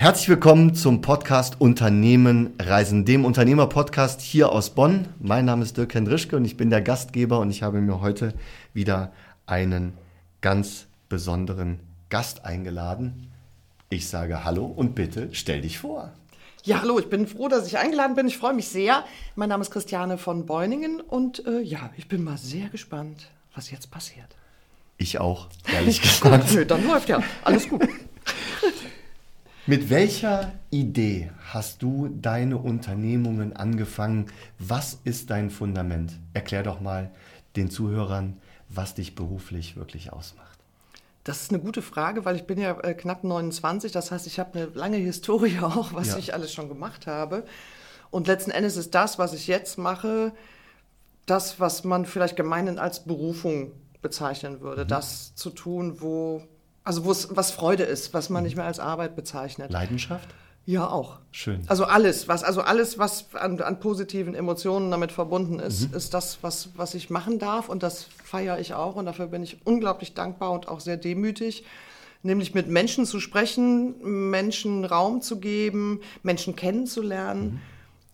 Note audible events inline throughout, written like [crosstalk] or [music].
Herzlich willkommen zum Podcast Unternehmen Reisen, dem Unternehmer-Podcast hier aus Bonn. Mein Name ist Dirk Hendrischke und ich bin der Gastgeber und ich habe mir heute wieder einen ganz besonderen Gast eingeladen. Ich sage Hallo und bitte stell dich vor. Ja, hallo, ich bin froh, dass ich eingeladen bin. Ich freue mich sehr. Mein Name ist Christiane von Beuningen und äh, ja, ich bin mal sehr gespannt, was jetzt passiert. Ich auch, ehrlich [laughs] gesagt. Nö, dann läuft ja. Alles gut. [laughs] Mit welcher Idee hast du deine Unternehmungen angefangen? Was ist dein Fundament? Erklär doch mal den Zuhörern, was dich beruflich wirklich ausmacht. Das ist eine gute Frage, weil ich bin ja äh, knapp 29. Das heißt, ich habe eine lange Historie [laughs] auch, was ja. ich alles schon gemacht habe. Und letzten Endes ist das, was ich jetzt mache, das, was man vielleicht gemeinhin als Berufung bezeichnen würde. Mhm. Das zu tun, wo also wo es was Freude ist, was man nicht mehr als Arbeit bezeichnet. Leidenschaft? Ja, auch. Schön. Also alles, was, also alles, was an, an positiven Emotionen damit verbunden ist, mhm. ist das, was, was ich machen darf und das feiere ich auch und dafür bin ich unglaublich dankbar und auch sehr demütig. Nämlich mit Menschen zu sprechen, Menschen Raum zu geben, Menschen kennenzulernen. Mhm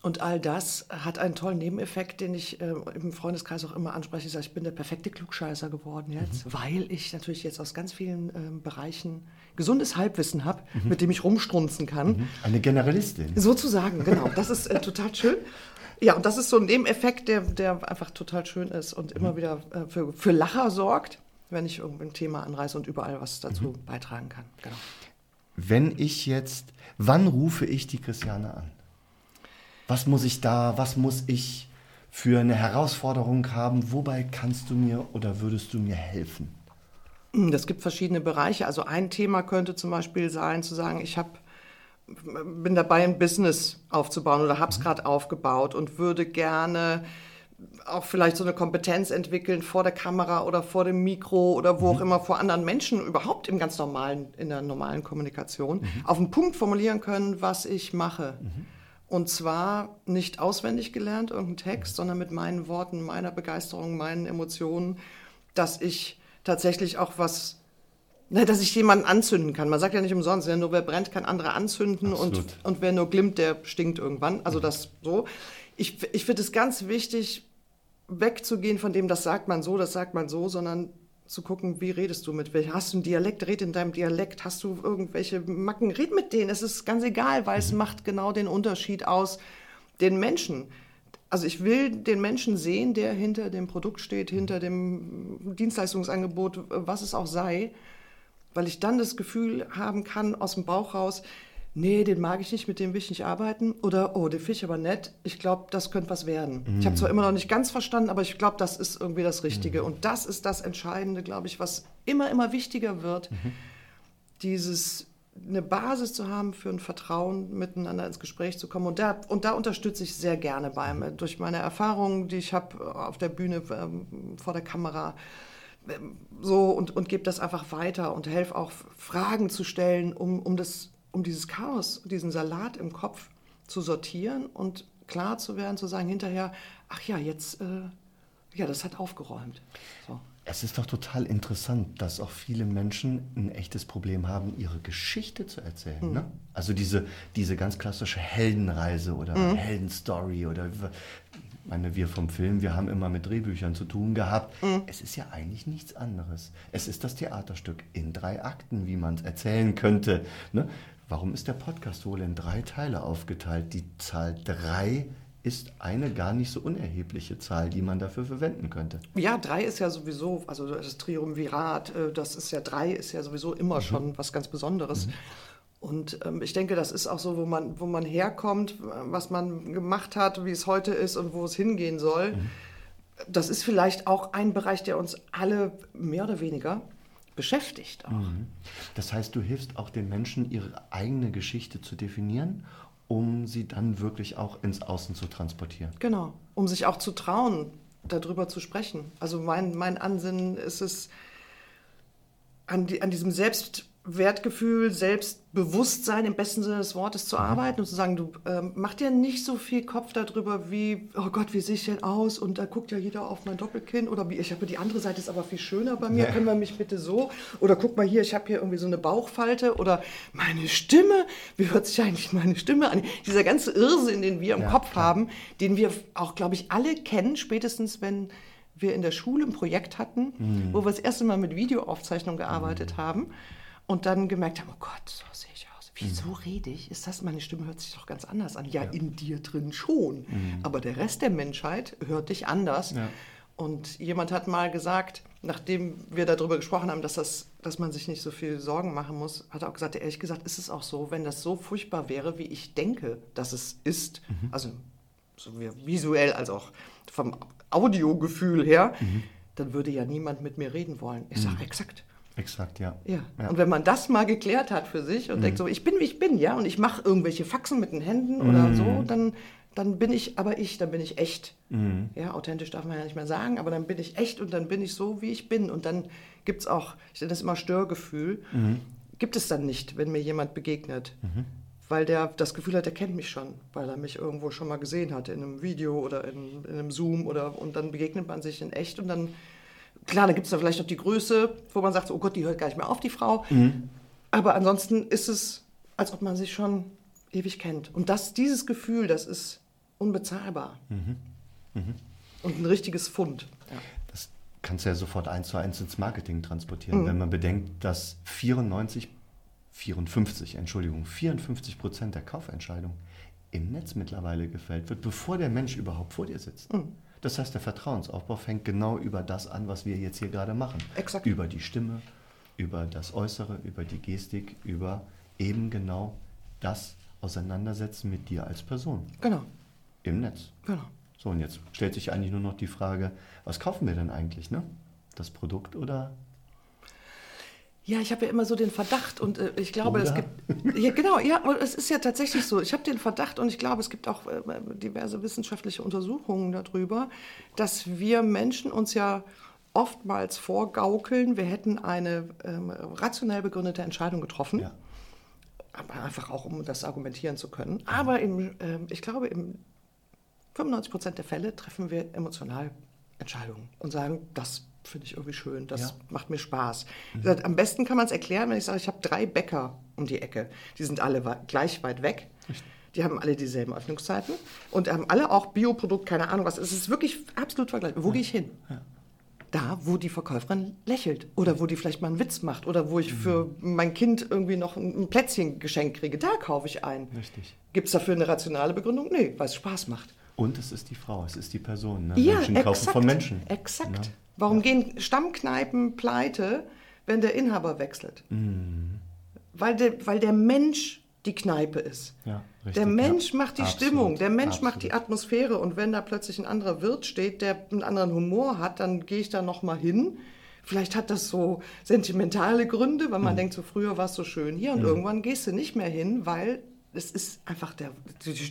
und all das hat einen tollen Nebeneffekt, den ich äh, im Freundeskreis auch immer anspreche. Ich sage, ich bin der perfekte Klugscheißer geworden jetzt, mhm. weil ich natürlich jetzt aus ganz vielen äh, Bereichen gesundes Halbwissen habe, mhm. mit dem ich rumstrunzen kann. Mhm. Eine Generalistin. Sozusagen, genau. Das ist äh, total schön. Ja, und das ist so ein Nebeneffekt, der, der einfach total schön ist und immer mhm. wieder äh, für, für Lacher sorgt, wenn ich irgendein Thema anreiße und überall was dazu mhm. beitragen kann. Genau. Wenn ich jetzt, wann rufe ich die Christiane an? Was muss ich da, was muss ich für eine Herausforderung haben, wobei kannst du mir oder würdest du mir helfen? Das gibt verschiedene Bereiche. Also ein Thema könnte zum Beispiel sein, zu sagen, ich hab, bin dabei, ein Business aufzubauen oder habe es mhm. gerade aufgebaut und würde gerne auch vielleicht so eine Kompetenz entwickeln vor der Kamera oder vor dem Mikro oder wo mhm. auch immer vor anderen Menschen überhaupt im ganz normalen in der normalen Kommunikation mhm. auf den Punkt formulieren können, was ich mache. Mhm. Und zwar nicht auswendig gelernt, irgendein Text, sondern mit meinen Worten, meiner Begeisterung, meinen Emotionen, dass ich tatsächlich auch was, na, dass ich jemanden anzünden kann. Man sagt ja nicht umsonst, nur wer brennt, kann andere anzünden und, und wer nur glimmt, der stinkt irgendwann. Also das so. Ich, ich finde es ganz wichtig, wegzugehen von dem, das sagt man so, das sagt man so, sondern zu gucken, wie redest du mit welchen. Hast du einen Dialekt, red in deinem Dialekt. Hast du irgendwelche Macken, red mit denen. Es ist ganz egal, weil es mhm. macht genau den Unterschied aus den Menschen. Also ich will den Menschen sehen, der hinter dem Produkt steht, hinter dem Dienstleistungsangebot, was es auch sei, weil ich dann das Gefühl haben kann aus dem Bauch raus, nee, den mag ich nicht, mit dem will ich nicht arbeiten. Oder, oh, den finde ich aber nett. Ich glaube, das könnte was werden. Mhm. Ich habe zwar immer noch nicht ganz verstanden, aber ich glaube, das ist irgendwie das Richtige. Mhm. Und das ist das Entscheidende, glaube ich, was immer, immer wichtiger wird. Mhm. Dieses eine Basis zu haben für ein Vertrauen, miteinander ins Gespräch zu kommen. Und da, und da unterstütze ich sehr gerne beim, mhm. durch meine Erfahrungen, die ich habe auf der Bühne, ähm, vor der Kamera, ähm, so und, und gebe das einfach weiter und helfe auch Fragen zu stellen, um, um das um dieses Chaos, diesen Salat im Kopf zu sortieren und klar zu werden, zu sagen hinterher, ach ja, jetzt, äh, ja, das hat aufgeräumt. So. Es ist doch total interessant, dass auch viele Menschen ein echtes Problem haben, ihre Geschichte zu erzählen. Mhm. Ne? Also diese, diese ganz klassische Heldenreise oder mhm. Heldenstory oder meine, wir vom Film, wir haben immer mit Drehbüchern zu tun gehabt. Mhm. Es ist ja eigentlich nichts anderes. Es ist das Theaterstück in drei Akten, wie man es erzählen könnte. Ne? Warum ist der Podcast wohl in drei Teile aufgeteilt? Die Zahl drei ist eine gar nicht so unerhebliche Zahl, die man dafür verwenden könnte. Ja, drei ist ja sowieso, also das Triumvirat, äh, das ist ja drei, ist ja sowieso immer mhm. schon was ganz Besonderes. Mhm. Und ähm, ich denke, das ist auch so, wo man, wo man herkommt, was man gemacht hat, wie es heute ist und wo es hingehen soll. Mhm. Das ist vielleicht auch ein Bereich, der uns alle mehr oder weniger beschäftigt. Auch. Mhm. Das heißt, du hilfst auch den Menschen, ihre eigene Geschichte zu definieren, um sie dann wirklich auch ins Außen zu transportieren. Genau, um sich auch zu trauen, darüber zu sprechen. Also mein, mein Ansinnen ist es, an, die, an diesem Selbst Wertgefühl, Selbstbewusstsein im besten Sinne des Wortes zu arbeiten und zu sagen, du ähm, mach dir nicht so viel Kopf darüber, wie, oh Gott, wie sehe ich denn aus? Und da guckt ja jeder auf mein Doppelkinn oder wie, ich habe die andere Seite ist aber viel schöner bei mir, ja. können wir mich bitte so? Oder guck mal hier, ich habe hier irgendwie so eine Bauchfalte oder meine Stimme, wie hört sich eigentlich meine Stimme an? Dieser ganze Irrsinn, den wir im ja, Kopf klar. haben, den wir auch, glaube ich, alle kennen, spätestens wenn wir in der Schule ein Projekt hatten, mhm. wo wir das erste Mal mit Videoaufzeichnung gearbeitet mhm. haben und dann gemerkt haben, oh Gott, so sehe ich aus. Wieso mhm. rede ich? Ist das, meine Stimme hört sich doch ganz anders an. Ja, ja. in dir drin schon. Mhm. Aber der Rest der Menschheit hört dich anders. Ja. Und jemand hat mal gesagt, nachdem wir darüber gesprochen haben, dass, das, dass man sich nicht so viel Sorgen machen muss, hat er auch gesagt, ehrlich gesagt ist es auch so, wenn das so furchtbar wäre, wie ich denke, dass es ist, mhm. also sowohl visuell als auch vom Audiogefühl her, mhm. dann würde ja niemand mit mir reden wollen. Ich sage, mhm. exakt. Exakt, ja. ja. ja. Und wenn man das mal geklärt hat für sich und mhm. denkt so, ich bin wie ich bin, ja, und ich mache irgendwelche Faxen mit den Händen mhm. oder so, dann, dann bin ich aber ich, dann bin ich echt. Mhm. Ja, authentisch darf man ja nicht mehr sagen, aber dann bin ich echt und dann bin ich so, wie ich bin. Und dann gibt es auch, ich nenne das immer Störgefühl, mhm. gibt es dann nicht, wenn mir jemand begegnet. Mhm. Weil der das Gefühl hat, er kennt mich schon, weil er mich irgendwo schon mal gesehen hat, in einem Video oder in, in einem Zoom oder und dann begegnet man sich in echt und dann Klar, da gibt es da vielleicht noch die Größe, wo man sagt, oh Gott, die hört gar nicht mehr auf, die Frau. Mhm. Aber ansonsten ist es, als ob man sich schon ewig kennt. Und das, dieses Gefühl, das ist unbezahlbar. Mhm. Mhm. Und ein richtiges Fund. Ja. Das kannst du ja sofort eins zu eins ins Marketing transportieren, mhm. wenn man bedenkt, dass 94, 54, Entschuldigung, 54 Prozent der Kaufentscheidung im Netz mittlerweile gefällt wird, bevor der Mensch überhaupt vor dir sitzt. Mhm. Das heißt, der Vertrauensaufbau fängt genau über das an, was wir jetzt hier gerade machen. Exakt. Über die Stimme, über das Äußere, über die Gestik, über eben genau das Auseinandersetzen mit dir als Person. Genau. Im Netz. Genau. So, und jetzt stellt sich eigentlich nur noch die Frage, was kaufen wir denn eigentlich, ne? Das Produkt oder ja, ich habe ja immer so den Verdacht und äh, ich glaube, Oder? es gibt. Ja, genau, ja, es ist ja tatsächlich so. Ich habe den Verdacht und ich glaube, es gibt auch äh, diverse wissenschaftliche Untersuchungen darüber, dass wir Menschen uns ja oftmals vorgaukeln, wir hätten eine ähm, rationell begründete Entscheidung getroffen. Ja. Aber einfach auch, um das argumentieren zu können. Aber im, äh, ich glaube, im 95 Prozent der Fälle treffen wir emotional Entscheidungen und sagen, das finde ich irgendwie schön, das ja. macht mir Spaß. Mhm. Am besten kann man es erklären, wenn ich sage, ich habe drei Bäcker um die Ecke. Die sind alle gleich weit weg. Die haben alle dieselben Öffnungszeiten und haben alle auch Bioprodukt, keine Ahnung was. Es ist wirklich absolut vergleichbar. Wo ja. gehe ich hin? Ja. Da, wo die Verkäuferin lächelt oder wo die vielleicht mal einen Witz macht oder wo ich mhm. für mein Kind irgendwie noch ein Plätzchen geschenkt kriege. Da kaufe ich ein. Richtig. Gibt es dafür eine rationale Begründung? Nee, weil es Spaß macht. Und es ist die Frau, es ist die Person. Ne? Ja, Menschen exakt, kaufen von Menschen. Exakt. Ja. Warum gehen Stammkneipen pleite, wenn der Inhaber wechselt? Mhm. Weil, der, weil der Mensch die Kneipe ist. Ja, richtig, der Mensch ja. macht die Absolut. Stimmung, der Mensch Absolut. macht die Atmosphäre und wenn da plötzlich ein anderer Wirt steht, der einen anderen Humor hat, dann gehe ich da noch mal hin. Vielleicht hat das so sentimentale Gründe, weil man mhm. denkt, so früher war es so schön hier und mhm. irgendwann gehst du nicht mehr hin, weil es ist einfach der,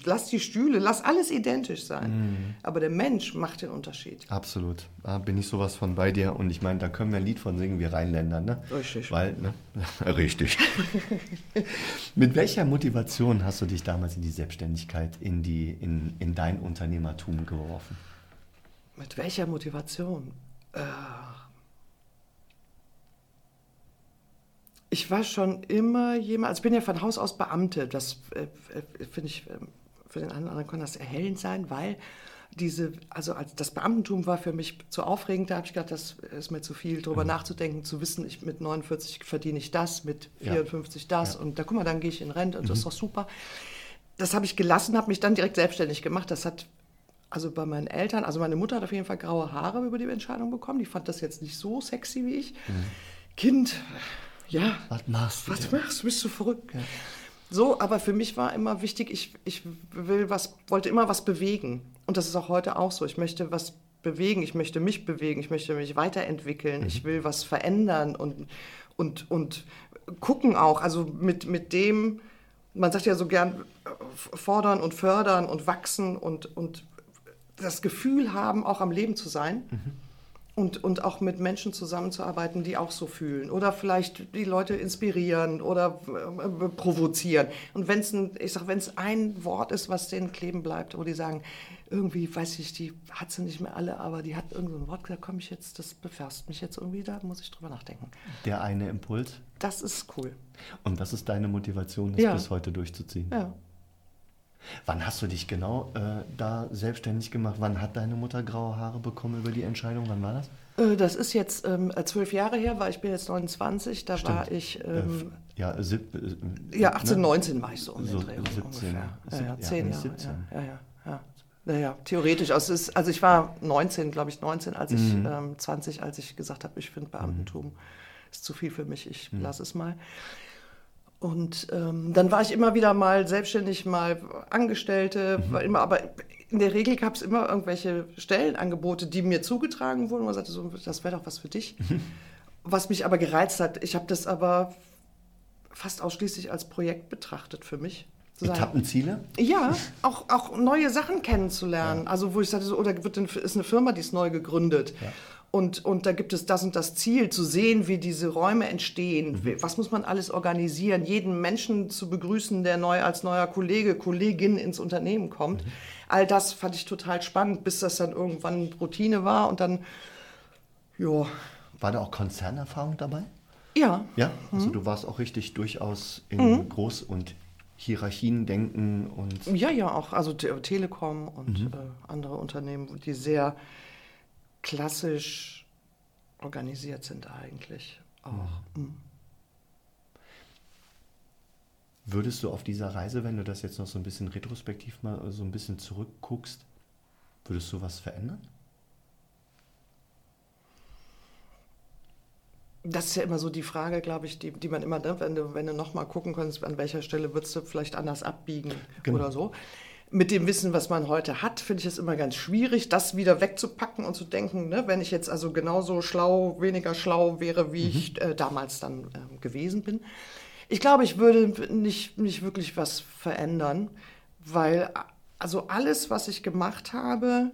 lass die Stühle, lass alles identisch sein. Mhm. Aber der Mensch macht den Unterschied. Absolut. Da bin ich sowas von bei dir. Und ich meine, da können wir ein Lied von singen, wir Rheinländer, ne? Richtig. Weil, ne? [laughs] Richtig. [laughs] Mit welcher Motivation hast du dich damals in die Selbstständigkeit, in, die, in, in dein Unternehmertum geworfen? Mit welcher Motivation? Äh, ich war schon immer jemand, also ich bin ja von Haus aus Beamte, das äh, äh finde ich, äh, für den einen oder anderen kann das erhellend sein, weil diese, also als das Beamtentum war für mich zu aufregend, da habe ich gedacht, das ist mir zu viel, darüber mhm. nachzudenken, zu wissen, ich mit 49 verdiene ich das, mit 54 ja. das ja. und da guck mal, dann gehe ich in Rente und mhm. das ist doch super. Das habe ich gelassen, habe mich dann direkt selbstständig gemacht. Das hat also bei meinen Eltern, also meine Mutter hat auf jeden Fall graue Haare über die Entscheidung bekommen. Die fand das jetzt nicht so sexy wie ich. Mhm. Kind, ja. Was machst du? Was machst du? Bist du verrückt? Ja. So, aber für mich war immer wichtig, ich, ich will was, wollte immer was bewegen. Und das ist auch heute auch so. Ich möchte was bewegen, ich möchte mich bewegen, ich möchte mich weiterentwickeln, mhm. ich will was verändern und, und, und gucken auch. Also mit, mit dem, man sagt ja so gern, fordern und fördern und wachsen und, und das Gefühl haben, auch am Leben zu sein. Mhm. Und, und auch mit Menschen zusammenzuarbeiten, die auch so fühlen. Oder vielleicht die Leute inspirieren oder äh, provozieren. Und wenn es ein, ich sag, wenn es ein Wort ist, was denen kleben bleibt, wo die sagen, irgendwie, weiß ich, die hat sie nicht mehr alle, aber die hat irgendein Wort gesagt, komm ich jetzt, das befasst mich jetzt irgendwie, da muss ich drüber nachdenken. Der eine Impuls. Das ist cool. Und was ist deine Motivation, das Ja. bis heute durchzuziehen? Ja. Wann hast du dich genau äh, da selbstständig gemacht? Wann hat deine Mutter graue Haare bekommen über die Entscheidung? Wann war das? Äh, Das ist jetzt ähm, zwölf Jahre her, weil ich bin jetzt 29, da war ich, Äh, ähm, ja, sieb, äh, ja, 18, ne? 19 war ich so um So den Dreh rum 17, ungefähr. Ja, ja, ja, zehn nicht Jahre. 17. Ja, ja, ja. ja. Naja, theoretisch. Also, ist, also ich war 19, glaube ich, 19, als ich, Mhm. ähm, 20, als ich gesagt habe, ich finde Beamtentum ist zu viel für mich, ich Mhm. lasse es mal. Und ähm, dann war ich immer wieder mal selbstständig, mal Angestellte, Mhm. war immer, aber in der Regel gab es immer irgendwelche Stellenangebote, die mir zugetragen wurden. Man sagte so, das wäre doch was für dich. Mhm. [laughs] Was mich aber gereizt hat, ich habe das aber fast ausschließlich als Projekt betrachtet für mich. Etappenziele? ja, auch, auch neue Sachen kennenzulernen. Also wo ich sagte, so, oder wird, ein- ist eine Firma, die ist neu gegründet. Und, und da gibt es das und das Ziel, zu sehen, wie diese Räume entstehen. Wie- Was muss man alles organisieren? Jeden Menschen zu begrüßen, der neu als neuer Kollege, Kollegin ins Unternehmen kommt. All das fand ich total spannend, bis das dann irgendwann Routine war und dann, ja, War da auch Konzernerfahrung dabei? ja, Ja, Mhm. also du warst auch richtig durchaus in Groß- und Hierarchien denken und Ja, ja, auch. Also Te Telekom und äh, andere Unternehmen, die sehr klassisch organisiert sind eigentlich. Auch. Mhm. würdest du auf dieser Reise, wenn du das jetzt noch so ein bisschen retrospektiv mal so ein bisschen zurückguckst, würdest du was verändern? Das ist ja immer so die Frage, glaube ich, die, die man immer, ne, wenn du, wenn du nochmal gucken kannst, an welcher Stelle würdest du vielleicht anders abbiegen Genau. oder so. Mit dem Wissen, was man heute hat, finde ich es immer ganz schwierig, das wieder wegzupacken und zu denken, ne, wenn ich jetzt also genauso schlau, weniger schlau wäre, wie ich äh, damals dann ähm, gewesen bin. Ich glaube, ich würde nicht, nicht wirklich was verändern, weil also alles, was ich gemacht habe,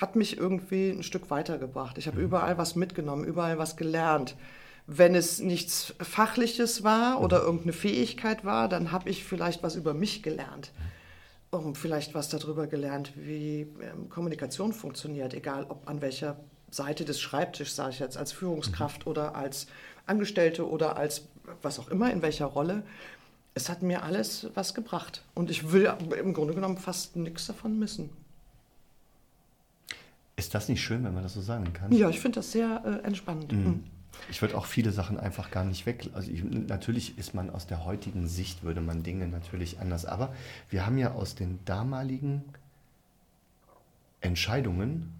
hat mich irgendwie ein Stück weitergebracht. Ich habe überall was mitgenommen, überall was gelernt. Wenn es nichts Fachliches war oder irgendeine Fähigkeit war, dann habe ich vielleicht was über mich gelernt. Und vielleicht was darüber gelernt, wie ähm, Kommunikation funktioniert, egal ob an welcher Seite des Schreibtischs, sage ich jetzt, als Führungskraft oder als Angestellte oder als was auch immer, in welcher Rolle. Es hat mir alles was gebracht. Und ich will im Grunde genommen fast nichts davon missen. Ist das nicht schön, wenn man das so sagen kann? Ja, ich finde das sehr äh, entspannend. Mhm. Ich würde auch viele Sachen einfach gar nicht weg. Also ich, natürlich ist man aus der heutigen Sicht, würde man Dinge natürlich anders. Aber wir haben ja aus den damaligen Entscheidungen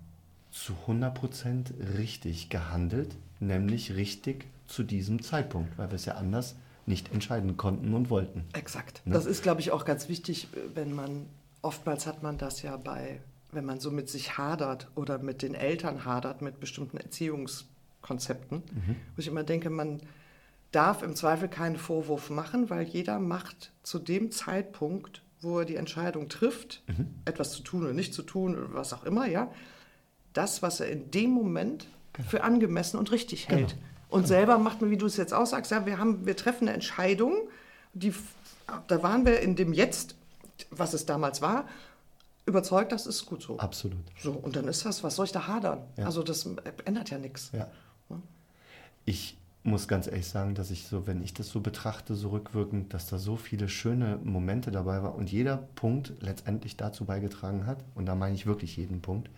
zu 100% richtig gehandelt, nämlich richtig zu diesem Zeitpunkt, weil wir es ja anders nicht entscheiden konnten und wollten. Exakt. Ne? Das ist, glaube ich, auch ganz wichtig, wenn man, oftmals hat man das ja bei, wenn man so mit sich hadert oder mit den Eltern hadert, mit bestimmten Erziehungskonzepten, Mhm. wo ich immer denke, man darf im Zweifel keinen Vorwurf machen, weil jeder macht zu dem Zeitpunkt, wo er die Entscheidung trifft, Mhm. etwas zu tun oder nicht zu tun oder was auch immer, ja, das, was er in dem Moment für angemessen und richtig Genau. hält. Und selber macht man, wie du es jetzt aussagst, ja, wir, haben, wir treffen eine Entscheidung, die, da waren wir in dem Jetzt, was es damals war, überzeugt, das ist gut so. Absolut. So, und dann ist das, was soll ich da hadern? Ja. Also das ändert ja nichts. Ja. Ich muss ganz ehrlich sagen, dass ich so, wenn ich das so betrachte, so rückwirkend, dass da so viele schöne Momente dabei war und jeder Punkt letztendlich dazu beigetragen hat, und da meine ich wirklich jeden Punkt,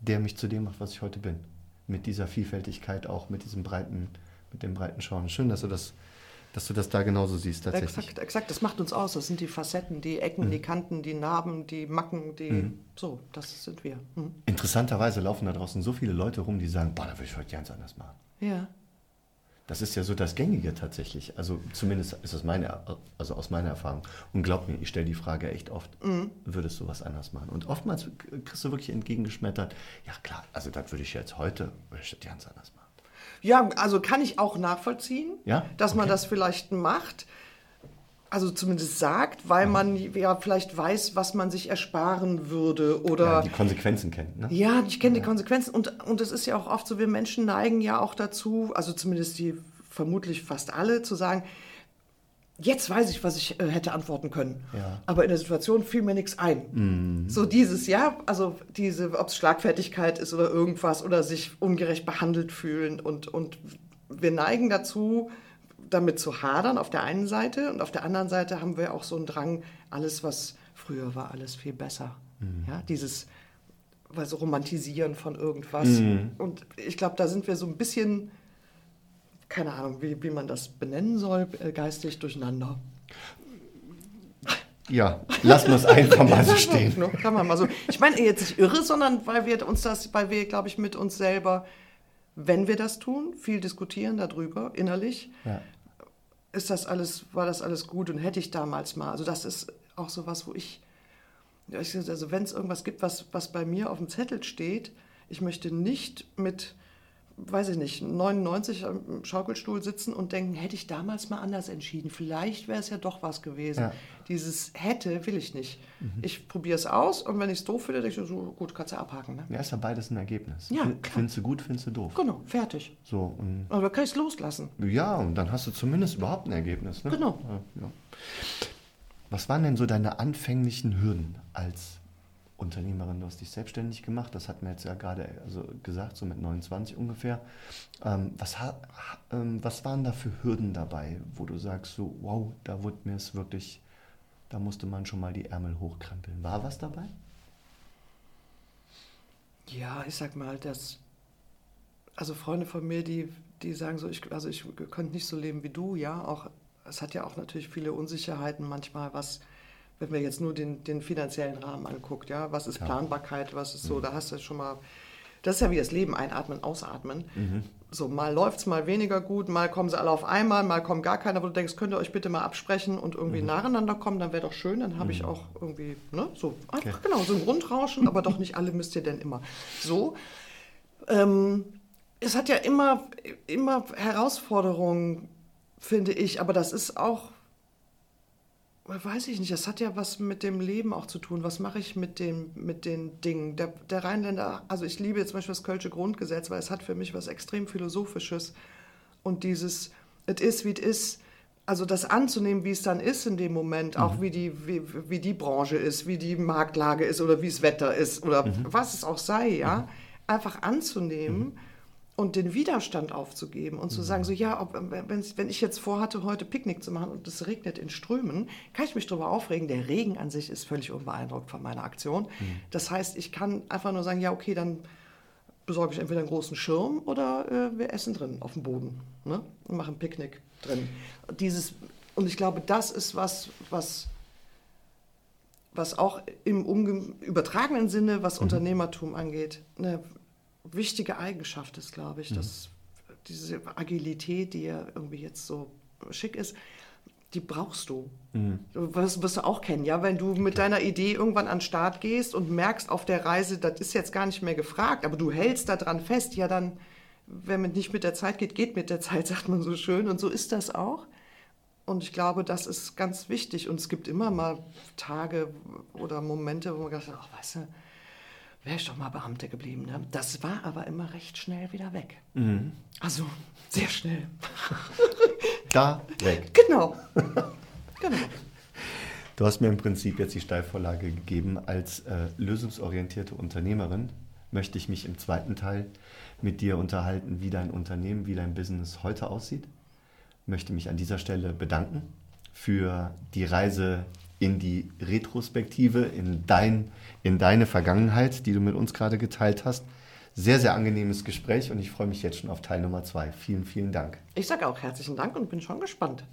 der mich zu dem macht, was ich heute bin. Mit dieser Vielfältigkeit auch, mit diesem breiten, mit dem breiten Schauen. Schön, dass du das, dass du das da genauso siehst tatsächlich. Exakt, exakt, das macht uns aus. Das sind die Facetten, die Ecken, die Kanten, die Narben, die Macken, die. So, das sind wir. Mhm. Interessanterweise laufen da draußen so viele Leute rum, die sagen, boah, da würde ich heute ganz anders machen. Ja. Das ist ja so das Gängige tatsächlich. Also zumindest ist das meine, also aus meiner Erfahrung. Und glaub mir, ich stelle die Frage echt oft, würdest du was anders machen? Und oftmals kriegst du wirklich entgegengeschmettert, ja klar, also das würde ich jetzt heute, würde ich das ganz anders machen. Ja, also kann ich auch nachvollziehen, Ja? dass man Okay. das vielleicht macht. also zumindest sagt, weil man ja vielleicht weiß, was man sich ersparen würde oder Ja, die Konsequenzen kennt. Ne? ja, ich kenne die Konsequenzen und, und es ist ja auch oft so, wir Menschen neigen ja auch dazu, also zumindest die vermutlich fast alle, zu sagen, jetzt weiß ich, was ich äh, hätte antworten können. Ja. Aber in der Situation fiel mir nichts ein. So dieses, ja, also diese, ob es Schlagfertigkeit ist oder irgendwas oder sich ungerecht behandelt fühlen und, und wir neigen dazu, damit zu hadern auf der einen Seite und auf der anderen Seite haben wir auch so einen Drang, alles, was früher war, alles viel besser. Ja, dieses weil so Romantisieren von irgendwas. Und ich glaube, da sind wir so ein bisschen, keine Ahnung, wie, wie man das benennen soll, äh, geistig durcheinander. Ja, lassen wir es einfach mal [laughs] so stehen. Kann man mal so. Ich meine jetzt nicht irre, sondern weil wir uns das, weil wir, glaube ich, mit uns selber, wenn wir das tun, viel diskutieren darüber, innerlich, Ja. ist das alles, war das alles gut und hätte ich damals mal. Also das ist auch so was, wo ich also wenn es irgendwas gibt, was, was bei mir auf dem Zettel steht, ich möchte nicht mit, weiß ich nicht, 99 am Schaukelstuhl sitzen und denken, hätte ich damals mal anders entschieden, vielleicht wäre es ja doch was gewesen. Ja. Dieses hätte will ich nicht. Ich probiere es aus und wenn ich es doof finde, denke ich so, gut, kannst du abhaken. Ne? Ja, ist ja beides ein Ergebnis. Ja. Findest du gut, findest du doof. Genau, fertig. So, und Aber kann ich es loslassen. ja, und dann hast du zumindest überhaupt ein Ergebnis. Ne? Genau. Ja, ja. Was waren denn so deine anfänglichen Hürden als Unternehmerin? Du hast dich selbstständig gemacht, das hatten wir jetzt ja gerade also gesagt, so mit 29 ungefähr. Ähm, was, ha- ähm, was waren da für Hürden dabei, wo du sagst, so, wow, da wurde mir es wirklich, da musste man schon mal die Ärmel hochkrempeln. War was dabei? Ja, ich sag mal, dass also Freunde von mir, die, die sagen so, ich, also ich könnte nicht so leben wie du, ja, auch es hat ja auch natürlich viele Unsicherheiten manchmal, was, wenn wir jetzt nur den, den finanziellen Rahmen anguckt, ja, was ist Ja. Planbarkeit, was ist so, da hast du schon mal, das ist ja wie das Leben, einatmen, ausatmen. So, mal läuft es mal weniger gut, mal kommen sie alle auf einmal, mal kommt gar keiner, wo du denkst, könnt ihr euch bitte mal absprechen und irgendwie nacheinander kommen, dann wäre doch schön, dann habe ich auch irgendwie, ne, so einfach genau, so ein Grundrauschen, aber doch nicht alle müsst ihr denn immer. So, ähm, es hat ja immer, immer Herausforderungen, finde ich, aber das ist auch, weiß ich nicht, das hat ja was mit dem Leben auch zu tun. Was mache ich mit, dem, mit den Dingen? Der, der Rheinländer, also ich liebe jetzt zum Beispiel das Kölsche Grundgesetz, weil es hat für mich was extrem Philosophisches. Und dieses, es ist, wie es ist, also das anzunehmen, wie es dann ist in dem Moment, auch wie die, wie, wie die Branche ist, wie die Marktlage ist oder wie das Wetter ist oder was es auch sei, ja, einfach anzunehmen und den Widerstand aufzugeben und zu sagen, so ja, ob, wenn ich jetzt vorhatte, heute Picknick zu machen und es regnet in Strömen, kann ich mich darüber aufregen. Der Regen an sich ist völlig unbeeindruckt von meiner Aktion. Das heißt, ich kann einfach nur sagen, ja, okay, dann besorge ich entweder einen großen Schirm oder äh, wir essen drin auf dem Boden ne? und machen Picknick drin. Dieses, und ich glaube, das ist was, was, was auch im übertragenen Sinne, was Unternehmertum angeht, eine wichtige Eigenschaft ist, glaube ich, dass diese Agilität, die ja irgendwie jetzt so schick ist, die brauchst du. Das wirst du auch kennen, ja, wenn du mit deiner Idee irgendwann an den Start gehst und merkst auf der Reise, das ist jetzt gar nicht mehr gefragt, aber du hältst daran fest, ja dann, wenn man nicht mit der Zeit geht, geht mit der Zeit, [laughs] sagt man so schön. Und so ist das auch. Und ich glaube, das ist ganz wichtig. Und es gibt immer mal Tage oder Momente, wo man hat, ach, weißt du, wäre ich doch mal Beamte geblieben. Ne? Das war aber immer recht schnell wieder weg. Also sehr schnell. Da weg. [laughs] Genau. genau. Du hast mir im Prinzip jetzt die Steilvorlage gegeben. Als äh, lösungsorientierte Unternehmerin möchte ich mich im zweiten Teil mit dir unterhalten, wie dein Unternehmen, wie dein Business heute aussieht. Möchte mich an dieser Stelle bedanken für die Reise in die Retrospektive, in, dein, in deine Vergangenheit, die du mit uns gerade geteilt hast. Sehr, sehr angenehmes Gespräch und ich freue mich jetzt schon auf Teil Nummer zwei. Vielen, vielen Dank. Ich sage auch herzlichen Dank und bin schon gespannt.